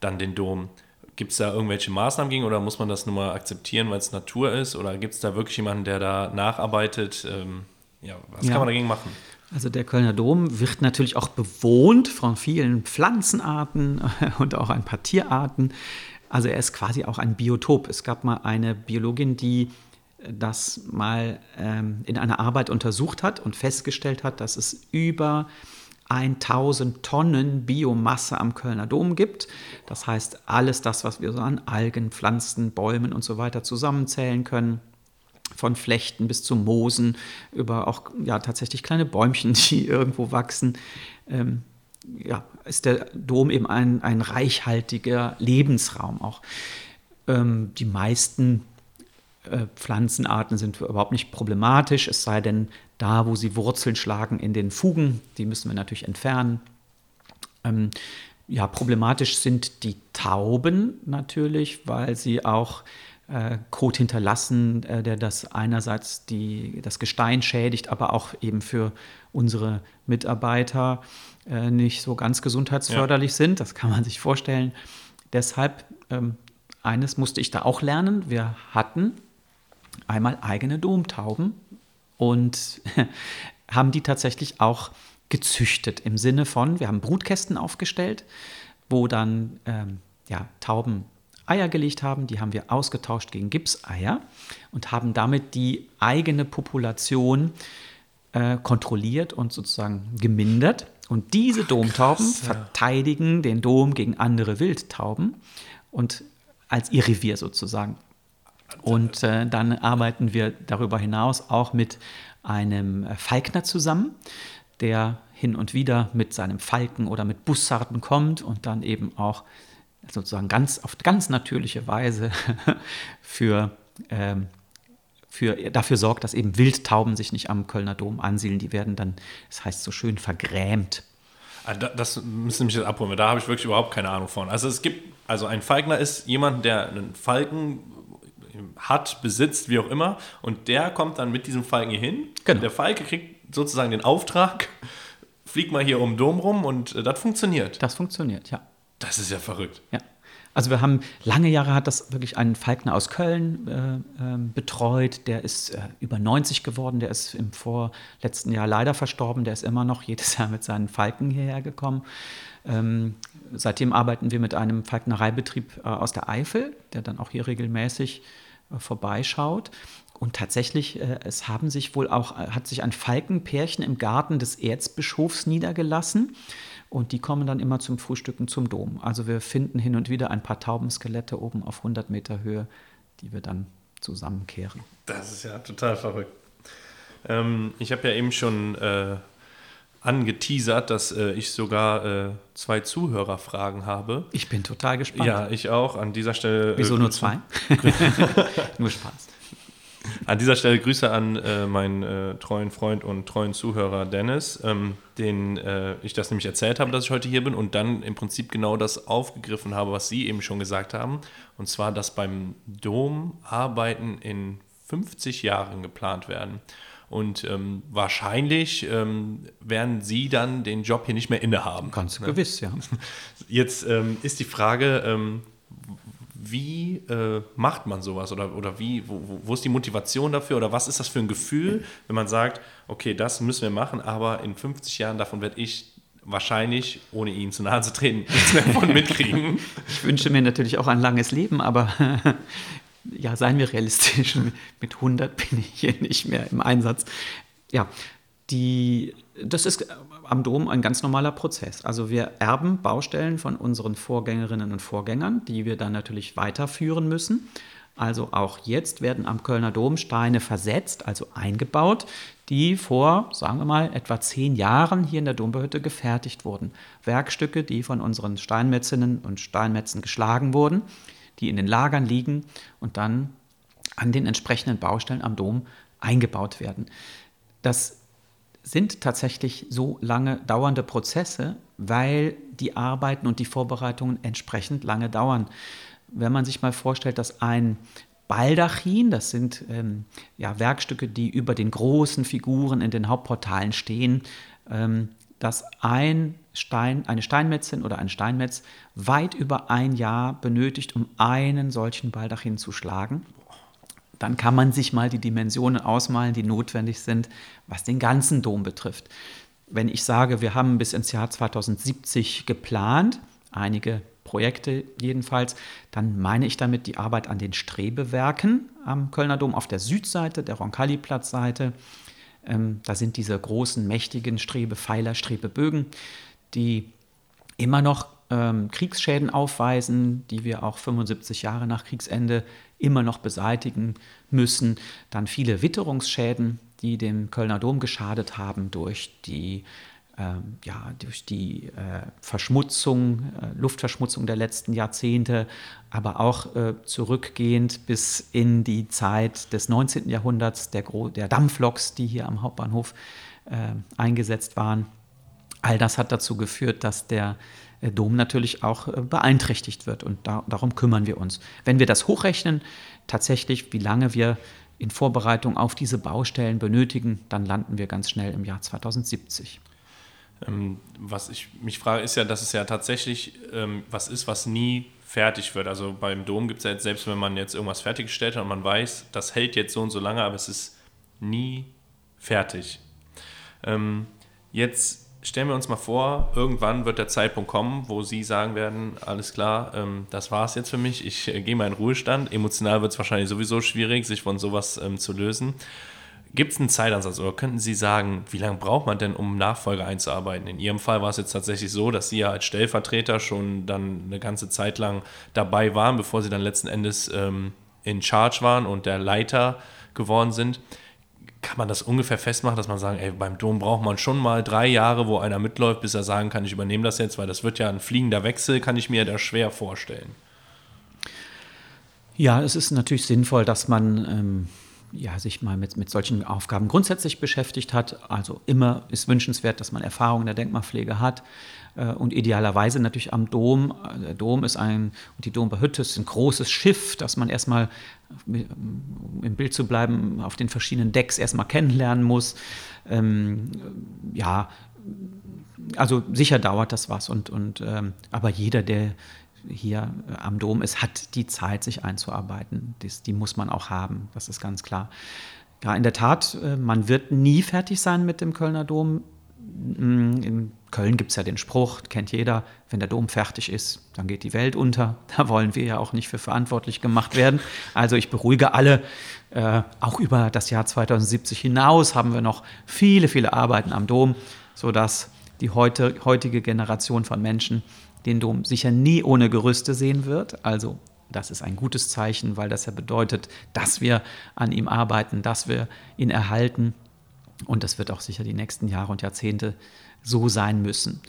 dann den Dom. Gibt es da irgendwelche Maßnahmen gegen oder muss man das nur mal akzeptieren, weil es Natur ist? Oder gibt es da wirklich jemanden, der da nacharbeitet? Ähm, ja, was ja. kann man dagegen machen? Also der Kölner Dom wird natürlich auch bewohnt von vielen Pflanzenarten und auch ein paar Tierarten. Also er ist quasi auch ein Biotop. Es gab mal eine Biologin, die das mal ähm, in einer Arbeit untersucht hat und festgestellt hat, dass es über 1000 Tonnen Biomasse am Kölner Dom gibt. Das heißt, alles das, was wir so an Algen, Pflanzen, Bäumen und so weiter zusammenzählen können, von Flechten bis zu Moosen, über auch ja, tatsächlich kleine Bäumchen, die irgendwo wachsen, ähm, ja, ist der Dom eben ein, ein reichhaltiger Lebensraum auch. Ähm, die meisten äh, Pflanzenarten sind überhaupt nicht problematisch, es sei denn, da, wo sie Wurzeln schlagen in den Fugen, die müssen wir natürlich entfernen. Ähm, ja, problematisch sind die Tauben natürlich, weil sie auch äh, Kot hinterlassen, äh, der das einerseits die, das Gestein schädigt, aber auch eben für unsere Mitarbeiter äh, nicht so ganz gesundheitsförderlich ja. sind. Das kann man sich vorstellen. Deshalb, ähm, eines musste ich da auch lernen. Wir hatten einmal eigene Domtauben und haben die tatsächlich auch gezüchtet im Sinne von, wir haben Brutkästen aufgestellt, wo dann ähm, ja, Tauben Eier gelegt haben, die haben wir ausgetauscht gegen Gipseier und haben damit die eigene Population äh, kontrolliert und sozusagen gemindert. Und diese Domtauben krass, ja. verteidigen den Dom gegen andere Wildtauben und als ihr Revier sozusagen. Und äh, dann arbeiten wir darüber hinaus auch mit einem Falkner zusammen, der hin und wieder mit seinem Falken oder mit Bussarden kommt und dann eben auch sozusagen ganz auf ganz natürliche Weise für, ähm, für, dafür sorgt, dass eben Wildtauben sich nicht am Kölner Dom ansiedeln. Die werden dann, das heißt so schön, vergrämt. Ah, das müssen mich jetzt abholen, da habe ich wirklich überhaupt keine Ahnung von. Also es gibt, also ein Falkner ist jemand, der einen Falken hat, besitzt, wie auch immer, und der kommt dann mit diesem Falken hier hin. Genau. Der Falke kriegt sozusagen den Auftrag, flieg mal hier um den Dom rum und äh, das funktioniert. Das funktioniert, ja. Das ist ja verrückt. Ja. Also wir haben lange Jahre hat das wirklich einen Falkner aus Köln äh, äh, betreut. Der ist äh, über 90 geworden. Der ist im vorletzten Jahr leider verstorben. Der ist immer noch jedes Jahr mit seinen Falken hierher gekommen. Ähm, seitdem arbeiten wir mit einem Falknereibetrieb äh, aus der Eifel, der dann auch hier regelmäßig äh, vorbeischaut. Und tatsächlich, äh, es haben sich wohl auch, hat sich ein Falkenpärchen im Garten des Erzbischofs niedergelassen. Und die kommen dann immer zum Frühstücken zum Dom. Also wir finden hin und wieder ein paar Taubenskelette oben auf 100 Meter Höhe, die wir dann zusammenkehren. Das ist ja total verrückt. Ähm, ich habe ja eben schon äh, angeteasert, dass äh, ich sogar äh, zwei Zuhörerfragen habe. Ich bin total gespannt. Ja, ich auch. An dieser Stelle. Wieso nur zwei? nur Spaß. An dieser Stelle Grüße an äh, meinen äh, treuen Freund und treuen Zuhörer Dennis, ähm, den äh, ich das nämlich erzählt habe, dass ich heute hier bin und dann im Prinzip genau das aufgegriffen habe, was Sie eben schon gesagt haben. Und zwar, dass beim Dom Arbeiten in 50 Jahren geplant werden. Und ähm, wahrscheinlich ähm, werden Sie dann den Job hier nicht mehr innehaben. Ganz ne? gewiss, ja. Jetzt ähm, ist die Frage, ähm, wie äh, macht man sowas oder, oder wie, wo, wo, ist die Motivation dafür oder was ist das für ein Gefühl, wenn man sagt, okay, das müssen wir machen, aber in 50 Jahren davon werde ich wahrscheinlich, ohne Ihnen zu nahe zu treten, nichts mehr von mitkriegen. Ich wünsche mir natürlich auch ein langes Leben, aber ja, seien wir realistisch, mit 100 bin ich hier nicht mehr im Einsatz. Ja, die, das ist am Dom ein ganz normaler Prozess. Also wir erben Baustellen von unseren Vorgängerinnen und Vorgängern, die wir dann natürlich weiterführen müssen. Also auch jetzt werden am Kölner Dom Steine versetzt, also eingebaut, die vor, sagen wir mal, etwa zehn Jahren hier in der Dombehütte gefertigt wurden. Werkstücke, die von unseren Steinmetzinnen und Steinmetzen geschlagen wurden, die in den Lagern liegen und dann an den entsprechenden Baustellen am Dom eingebaut werden. Das sind tatsächlich so lange dauernde Prozesse, weil die Arbeiten und die Vorbereitungen entsprechend lange dauern. Wenn man sich mal vorstellt, dass ein Baldachin, das sind ähm, ja, Werkstücke, die über den großen Figuren in den Hauptportalen stehen, ähm, dass ein Stein, eine Steinmetzin oder ein Steinmetz weit über ein Jahr benötigt, um einen solchen Baldachin zu schlagen dann kann man sich mal die Dimensionen ausmalen, die notwendig sind, was den ganzen Dom betrifft. Wenn ich sage, wir haben bis ins Jahr 2070 geplant, einige Projekte jedenfalls, dann meine ich damit die Arbeit an den Strebewerken am Kölner Dom auf der Südseite, der Roncalli-Platzseite. Ähm, da sind diese großen, mächtigen Strebepfeiler, Strebebögen, die immer noch ähm, Kriegsschäden aufweisen, die wir auch 75 Jahre nach Kriegsende immer noch beseitigen müssen. Dann viele Witterungsschäden, die dem Kölner Dom geschadet haben durch die, äh, ja, durch die äh, Verschmutzung, äh, Luftverschmutzung der letzten Jahrzehnte, aber auch äh, zurückgehend bis in die Zeit des 19. Jahrhunderts, der, der Dampfloks, die hier am Hauptbahnhof äh, eingesetzt waren. All das hat dazu geführt, dass der Dom natürlich auch äh, beeinträchtigt wird. Und da, darum kümmern wir uns. Wenn wir das hochrechnen, tatsächlich, wie lange wir in Vorbereitung auf diese Baustellen benötigen, dann landen wir ganz schnell im Jahr 2070. Ähm, was ich mich frage, ist ja, dass es ja tatsächlich ähm, was ist, was nie fertig wird. Also beim Dom gibt es ja jetzt, selbst wenn man jetzt irgendwas fertiggestellt hat und man weiß, das hält jetzt so und so lange, aber es ist nie fertig. Ähm, jetzt stellen wir uns mal vor, irgendwann wird der Zeitpunkt kommen, wo Sie sagen werden, alles klar, ähm, das war es jetzt für mich, ich äh, gehe mal in Ruhestand. Emotional wird es wahrscheinlich sowieso schwierig, sich von sowas ähm, zu lösen. Gibt es einen Zeitansatz oder könnten Sie sagen, wie lange braucht man denn, um Nachfolger einzuarbeiten? In Ihrem Fall war es jetzt tatsächlich so, dass Sie ja als Stellvertreter schon dann eine ganze Zeit lang dabei waren, bevor Sie dann letzten Endes ähm, in Charge waren und der Leiter geworden sind kann man das ungefähr festmachen, dass man sagt, ey, beim Dom braucht man schon mal drei Jahre, wo einer mitläuft, bis er sagen kann, ich übernehme das jetzt, weil das wird ja ein fliegender Wechsel, kann ich mir da schwer vorstellen. Ja, es ist natürlich sinnvoll, dass man ähm, ja, sich mal mit, mit solchen Aufgaben grundsätzlich beschäftigt hat. Also immer ist wünschenswert, dass man Erfahrung in der Denkmalpflege hat. Äh, und idealerweise natürlich am Dom. Der Dom ist ein, und die Dombahütte ist ein großes Schiff, das man erstmal, im Bild zu bleiben, auf den verschiedenen Decks erstmal kennenlernen muss. Ähm, ja, also sicher dauert das was. Und, und, ähm, aber jeder, der hier am Dom ist, hat die Zeit, sich einzuarbeiten. Das, die muss man auch haben, das ist ganz klar. Ja, in der Tat, äh, man wird nie fertig sein mit dem Kölner Dom. Mm, in Köln gibt es ja den Spruch, kennt jeder, wenn der Dom fertig ist, dann geht die Welt unter. Da wollen wir ja auch nicht für verantwortlich gemacht werden. Also ich beruhige alle, äh, auch über das Jahr 2070 hinaus haben wir noch viele, viele Arbeiten am Dom, sodass die heute, heutige Generation von Menschen den Dom sicher nie ohne Gerüste sehen wird. Also das ist ein gutes Zeichen, weil das ja bedeutet, dass wir an ihm arbeiten, dass wir ihn erhalten. Und das wird auch sicher die nächsten Jahre und Jahrzehnte so sein müssen.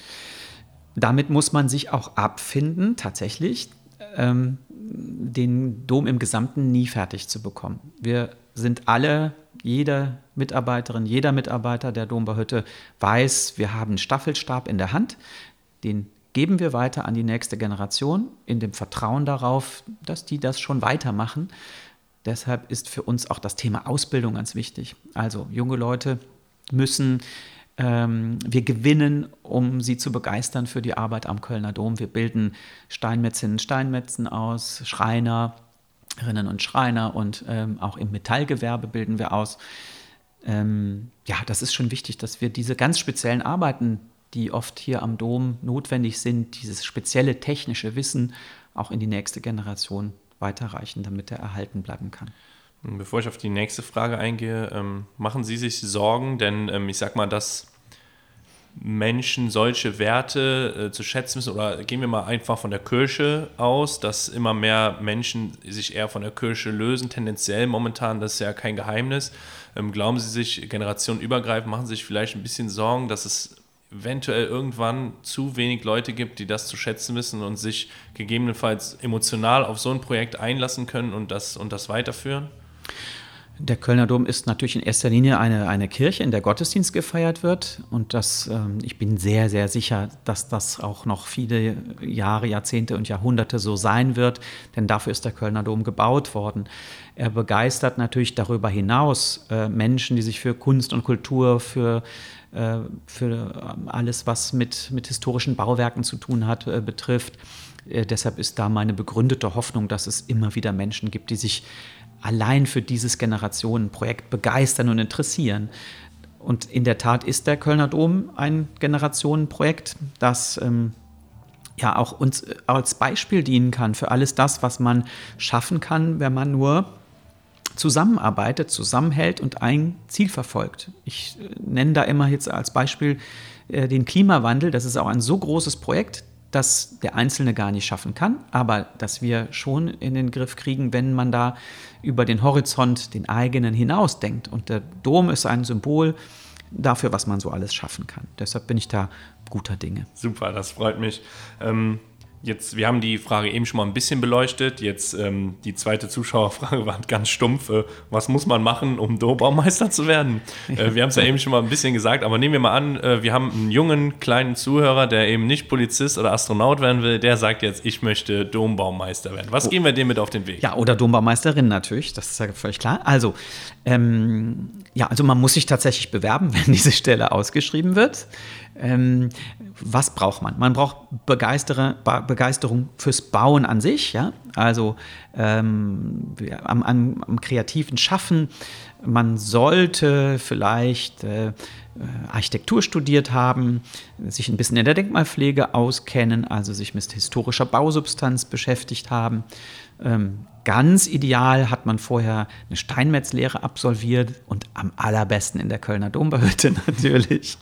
Damit muss man sich auch abfinden, tatsächlich, ähm, den Dom im Gesamten nie fertig zu bekommen. Wir sind alle, jede Mitarbeiterin, jeder Mitarbeiter der Dombauhütte weiß, wir haben einen Staffelstab in der Hand, den geben wir weiter an die nächste Generation in dem Vertrauen darauf, dass die das schon weitermachen. Deshalb ist für uns auch das Thema Ausbildung ganz wichtig. Also junge Leute müssen ähm, wir gewinnen, um sie zu begeistern für die Arbeit am Kölner Dom. Wir bilden Steinmetzinnen, Steinmetzen aus, Schreinerinnen und Schreiner und ähm, auch im Metallgewerbe bilden wir aus. Ähm, ja, das ist schon wichtig, dass wir diese ganz speziellen Arbeiten, die oft hier am Dom notwendig sind, dieses spezielle technische Wissen auch in die nächste Generation weiterreichen, damit er erhalten bleiben kann. Bevor ich auf die nächste Frage eingehe, ähm, machen Sie sich Sorgen, denn ähm, ich sag mal, dass Menschen solche Werte äh, zu schätzen wissen, oder gehen wir mal einfach von der Kirche aus, dass immer mehr Menschen sich eher von der Kirche lösen, tendenziell momentan, das ist ja kein Geheimnis. Ähm, glauben Sie sich generationenübergreifend, machen Sie sich vielleicht ein bisschen Sorgen, dass es eventuell irgendwann zu wenig Leute gibt, die das zu schätzen wissen und sich gegebenenfalls emotional auf so ein Projekt einlassen können und das, und das weiterführen? Der Kölner Dom ist natürlich in erster Linie eine, eine Kirche, in der Gottesdienst gefeiert wird. Und das, ähm, ich bin sehr, sehr sicher, dass das auch noch viele Jahre, Jahrzehnte und Jahrhunderte so sein wird. Denn dafür ist der Kölner Dom gebaut worden. Er begeistert natürlich darüber hinaus äh, Menschen, die sich für Kunst und Kultur, für äh, für ähm, alles, was mit, mit historischen Bauwerken zu tun hat, äh, betrifft. Äh, deshalb ist da meine begründete Hoffnung, dass es immer wieder Menschen gibt, die sich allein für dieses Generationenprojekt begeistern und interessieren. Und in der Tat ist der Kölner Dom ein Generationenprojekt, das ähm, ja auch uns als Beispiel dienen kann für alles das, was man schaffen kann, wenn man nur zusammenarbeitet, zusammenhält und ein Ziel verfolgt. Ich äh, nenne da immer jetzt als Beispiel äh, den Klimawandel. Das ist auch ein so großes Projekt, das der Einzelne gar nicht schaffen kann, aber dass wir schon in den Griff kriegen, wenn man da über den Horizont, den eigenen hinausdenkt. Und der Dom ist ein Symbol dafür, was man so alles schaffen kann. Deshalb bin ich da guter Dinge. Super, das freut mich. Ähm Jetzt, wir haben die Frage eben schon mal ein bisschen beleuchtet. Jetzt ähm, die zweite Zuschauerfrage war ganz stumpf. Äh, was muss man machen, um Dombaumeister zu werden? Äh, wir haben es ja eben schon mal ein bisschen gesagt, aber nehmen wir mal an, äh, wir haben einen jungen, kleinen Zuhörer, der eben nicht Polizist oder Astronaut werden will, der sagt jetzt, ich möchte Dombaumeister werden. Was oh. gehen wir dem mit auf den Weg? Ja, oder Dombaumeisterin natürlich, das ist ja völlig klar. Also, ähm, ja, also man muss sich tatsächlich bewerben, wenn diese Stelle ausgeschrieben wird. Ähm, was braucht man? Man braucht Begeisterung fürs Bauen an sich, ja? also ähm, am, am, am, kreativen Schaffen. Man sollte vielleicht äh, Architektur studiert haben, sich ein bisschen in der Denkmalpflege auskennen, also sich mit historischer Bausubstanz beschäftigt haben. Ähm, ganz ideal hat man vorher eine Steinmetzlehre absolviert und am allerbesten in der Kölner Dombauhütte natürlich.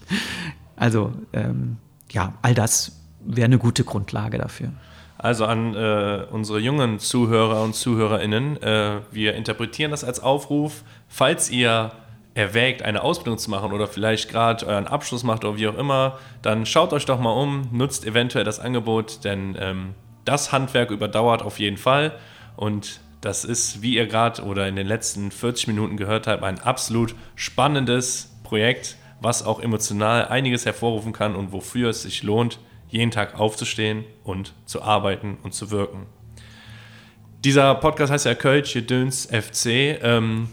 Also ähm, ja, all das wäre eine gute Grundlage dafür. Also an äh, unsere jungen Zuhörer und Zuhörerinnen, äh, wir interpretieren das als Aufruf, falls ihr erwägt, eine Ausbildung zu machen oder vielleicht gerade euren Abschluss macht oder wie auch immer, dann schaut euch doch mal um, nutzt eventuell das Angebot, denn ähm, das Handwerk überdauert auf jeden Fall. Und das ist, wie ihr gerade oder in den letzten 40 Minuten gehört habt, ein absolut spannendes Projekt, was auch emotional einiges hervorrufen kann und wofür es sich lohnt, jeden Tag aufzustehen und zu arbeiten und zu wirken. Dieser Podcast heißt ja Kölsch, Döns FC. Ähm,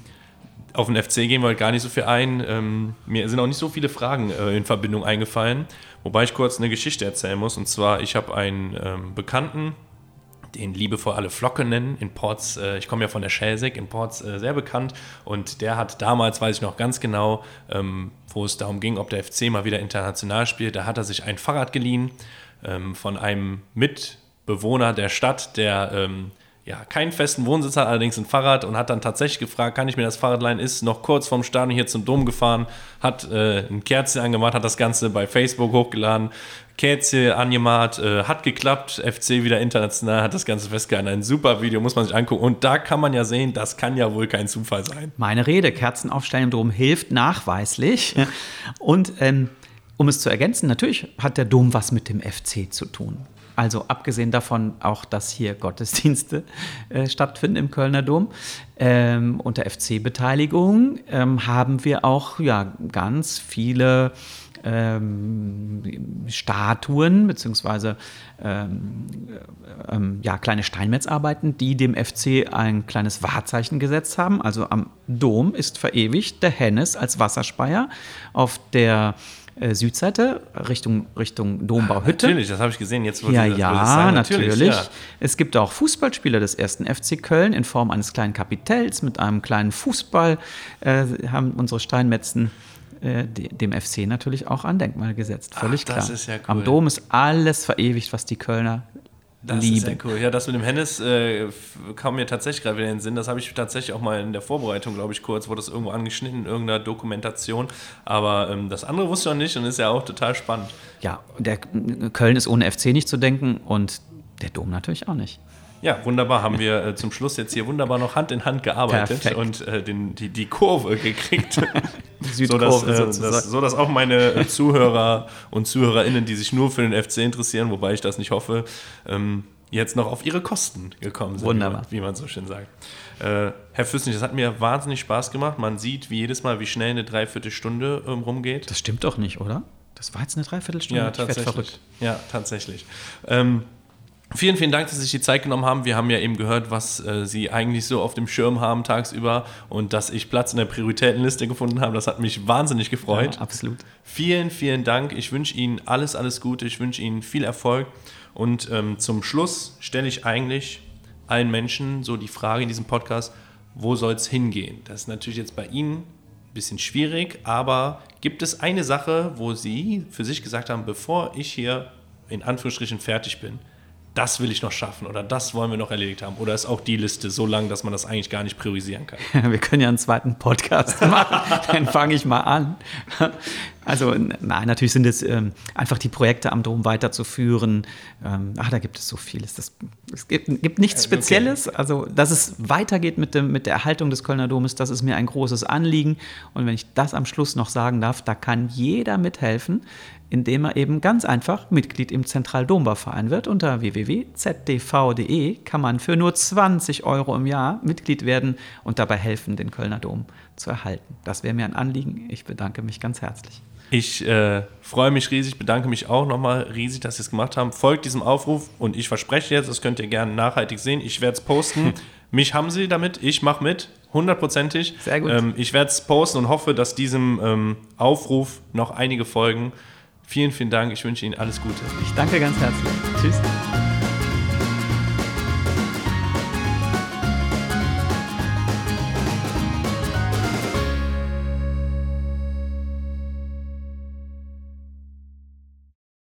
auf den FC gehen wir heute gar nicht so viel ein. Ähm, mir sind auch nicht so viele Fragen äh, in Verbindung eingefallen, wobei ich kurz eine Geschichte erzählen muss. Und zwar, ich habe einen ähm, Bekannten, den liebevoll alle Flocke nennen, in Ports, äh, ich komme ja von der Schelsig, in Ports äh, sehr bekannt. Und der hat damals, weiß ich noch ganz genau, ähm, wo es darum ging, ob der FC mal wieder international spielt, da hat er sich ein Fahrrad geliehen ähm, von einem Mitbewohner der Stadt, der ähm, ja, keinen festen Wohnsitz hat, allerdings ein Fahrrad und hat dann tatsächlich gefragt, kann ich mir das Fahrrad leihen, ist noch kurz vorm Stadion hier zum Dom gefahren, hat äh, ein Kerzchen angemacht, hat das Ganze bei Facebook hochgeladen, Kerzchen angemacht, äh, hat geklappt, FC wieder international, hat das Ganze festgehalten. Ein super Video, muss man sich angucken. Und da kann man ja sehen, das kann ja wohl kein Zufall sein. Meine Rede, Kerzen aufstellen im Dom hilft nachweislich. Und ähm, um es zu ergänzen, natürlich hat der Dom was mit dem FC zu tun. Also abgesehen davon auch, dass hier Gottesdienste äh, stattfinden im Kölner Dom. Ähm, unter FC-Beteiligung ähm, haben wir auch ja, ganz viele ähm, Statuen beziehungsweise ähm, ähm, ja, kleine Steinmetzarbeiten, die dem FC ein kleines Wahrzeichen gesetzt haben. Also am Dom ist verewigt der Hennes als Wasserspeier auf der äh, Südseite Richtung, Richtung Dombauhütte. Natürlich, das habe ich gesehen. Jetzt ja, das, ja, sagen. natürlich. natürlich. Ja. Es gibt auch Fußballspieler des ersten FC Köln in Form eines kleinen Kapitells mit einem kleinen Fußball. Äh, haben unsere Steinmetzen äh, dem FC natürlich auch an Denkmal gesetzt. Völlig Ach, klar. Ja cool. Am Dom ist alles verewigt, was die Kölner das lieben. ist sehr cool. Ja, das mit dem Hennes äh, kam mir tatsächlich gerade wieder in den Sinn. Das habe ich tatsächlich auch mal in der Vorbereitung, glaube ich, kurz, wurde das irgendwo angeschnitten in irgendeiner Dokumentation. Aber ähm, das andere wusste ich noch nicht und ist ja auch total spannend. Ja, der Köln ist ohne FC nicht zu denken und der Dom natürlich auch nicht. Ja, wunderbar. Haben wir äh, zum Schluss jetzt hier wunderbar noch Hand in Hand gearbeitet Perfekt. und äh, den, die, die Kurve gekriegt. Die so, dass, äh, das, so dass auch meine äh, Zuhörer und Zuhörerinnen, die sich nur für den FC interessieren, wobei ich das nicht hoffe, ähm, jetzt noch auf ihre Kosten gekommen sind, Wunderbar. Wie, man, wie man so schön sagt. Äh, Herr Füssnich, das hat mir wahnsinnig Spaß gemacht. Man sieht wie jedes Mal, wie schnell eine Dreiviertelstunde ähm, rumgeht. Das stimmt doch nicht, oder? Das war jetzt eine Dreiviertelstunde. Ja, tatsächlich. Ja, tatsächlich. Ähm, Vielen, vielen Dank, dass Sie sich die Zeit genommen haben. Wir haben ja eben gehört, was äh, Sie eigentlich so auf dem Schirm haben tagsüber und dass ich Platz in der Prioritätenliste gefunden habe. Das hat mich wahnsinnig gefreut. Ja, absolut. Vielen, vielen Dank. Ich wünsche Ihnen alles, alles Gute. Ich wünsche Ihnen viel Erfolg. Und ähm, zum Schluss stelle ich eigentlich allen Menschen so die Frage in diesem Podcast, wo soll es hingehen? Das ist natürlich jetzt bei Ihnen ein bisschen schwierig, aber gibt es eine Sache, wo Sie für sich gesagt haben, bevor ich hier in Anführungsstrichen fertig bin, das will ich noch schaffen oder das wollen wir noch erledigt haben? Oder ist auch die Liste so lang, dass man das eigentlich gar nicht priorisieren kann? Wir können ja einen zweiten Podcast machen. Dann fange ich mal an. Also nein, natürlich sind es ähm, einfach die Projekte am Dom weiterzuführen. Ähm, ach, da gibt es so vieles. Das, es gibt, gibt nichts Spezielles. Okay. Also, dass es weitergeht mit, dem, mit der Erhaltung des Kölner Domes, das ist mir ein großes Anliegen. Und wenn ich das am Schluss noch sagen darf, da kann jeder mithelfen indem er eben ganz einfach Mitglied im Zentraldombauverein wird. Unter www.zdv.de kann man für nur 20 Euro im Jahr Mitglied werden und dabei helfen, den Kölner Dom zu erhalten. Das wäre mir ein Anliegen. Ich bedanke mich ganz herzlich. Ich äh, freue mich riesig, bedanke mich auch nochmal riesig, dass Sie es gemacht haben. Folgt diesem Aufruf und ich verspreche jetzt, das könnt ihr gerne nachhaltig sehen. Ich werde es posten. mich haben Sie damit, ich mache mit, hundertprozentig. Sehr gut. Ähm, ich werde es posten und hoffe, dass diesem ähm, Aufruf noch einige folgen. Vielen, vielen Dank. Ich wünsche Ihnen alles Gute. Ich danke ganz herzlich. Tschüss.